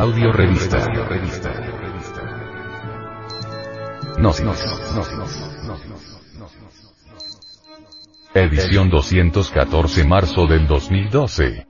Audio Revista. No, no, Edición 214 marzo del 2012.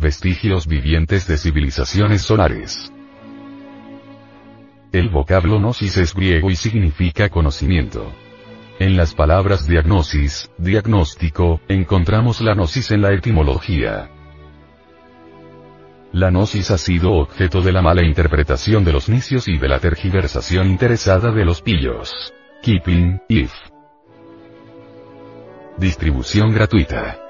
Vestigios vivientes de civilizaciones solares. El vocablo gnosis es griego y significa conocimiento. En las palabras diagnosis, diagnóstico, encontramos la gnosis en la etimología. La gnosis ha sido objeto de la mala interpretación de los nicios y de la tergiversación interesada de los pillos. Keeping, if. Distribución gratuita.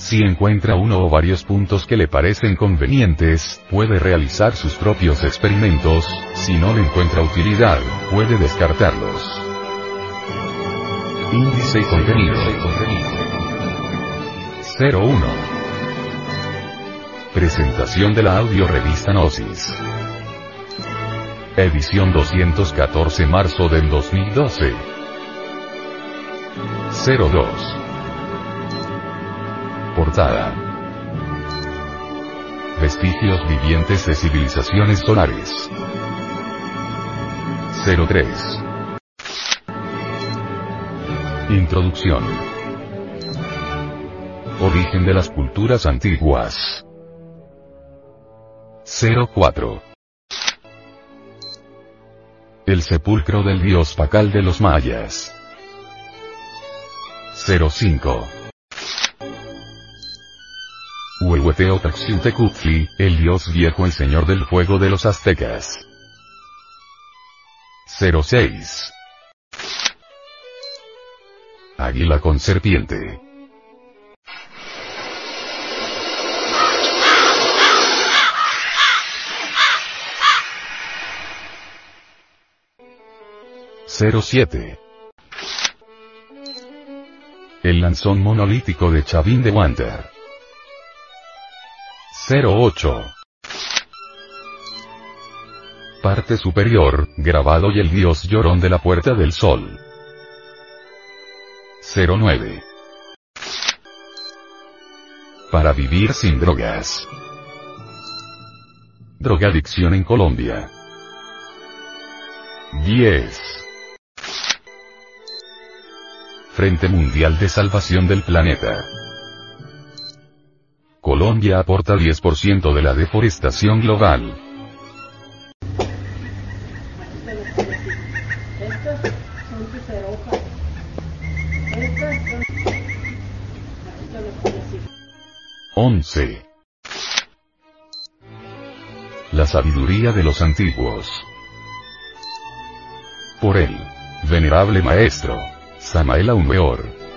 Si encuentra uno o varios puntos que le parecen convenientes, puede realizar sus propios experimentos, si no le encuentra utilidad, puede descartarlos. Índice y contenido. 01. Presentación de la audio revista Gnosis. Edición 214 marzo del 2012. 02. Portada. Vestigios vivientes de civilizaciones solares. 03. Introducción. Origen de las culturas antiguas. 04. El sepulcro del dios Pacal de los mayas. 05. Huehueteotlaxiutecutli, el dios viejo y señor del fuego de los aztecas. 06. Águila con serpiente. Cero siete. El lanzón monolítico de Chavin de Wander. 08. Parte superior, grabado y el dios llorón de la Puerta del Sol. 09. Para vivir sin drogas. Drogadicción en Colombia. 10. Frente Mundial de Salvación del Planeta. Colombia aporta 10% de la deforestación global. 11. La sabiduría de los antiguos. Por el venerable maestro, Samael Aumeor.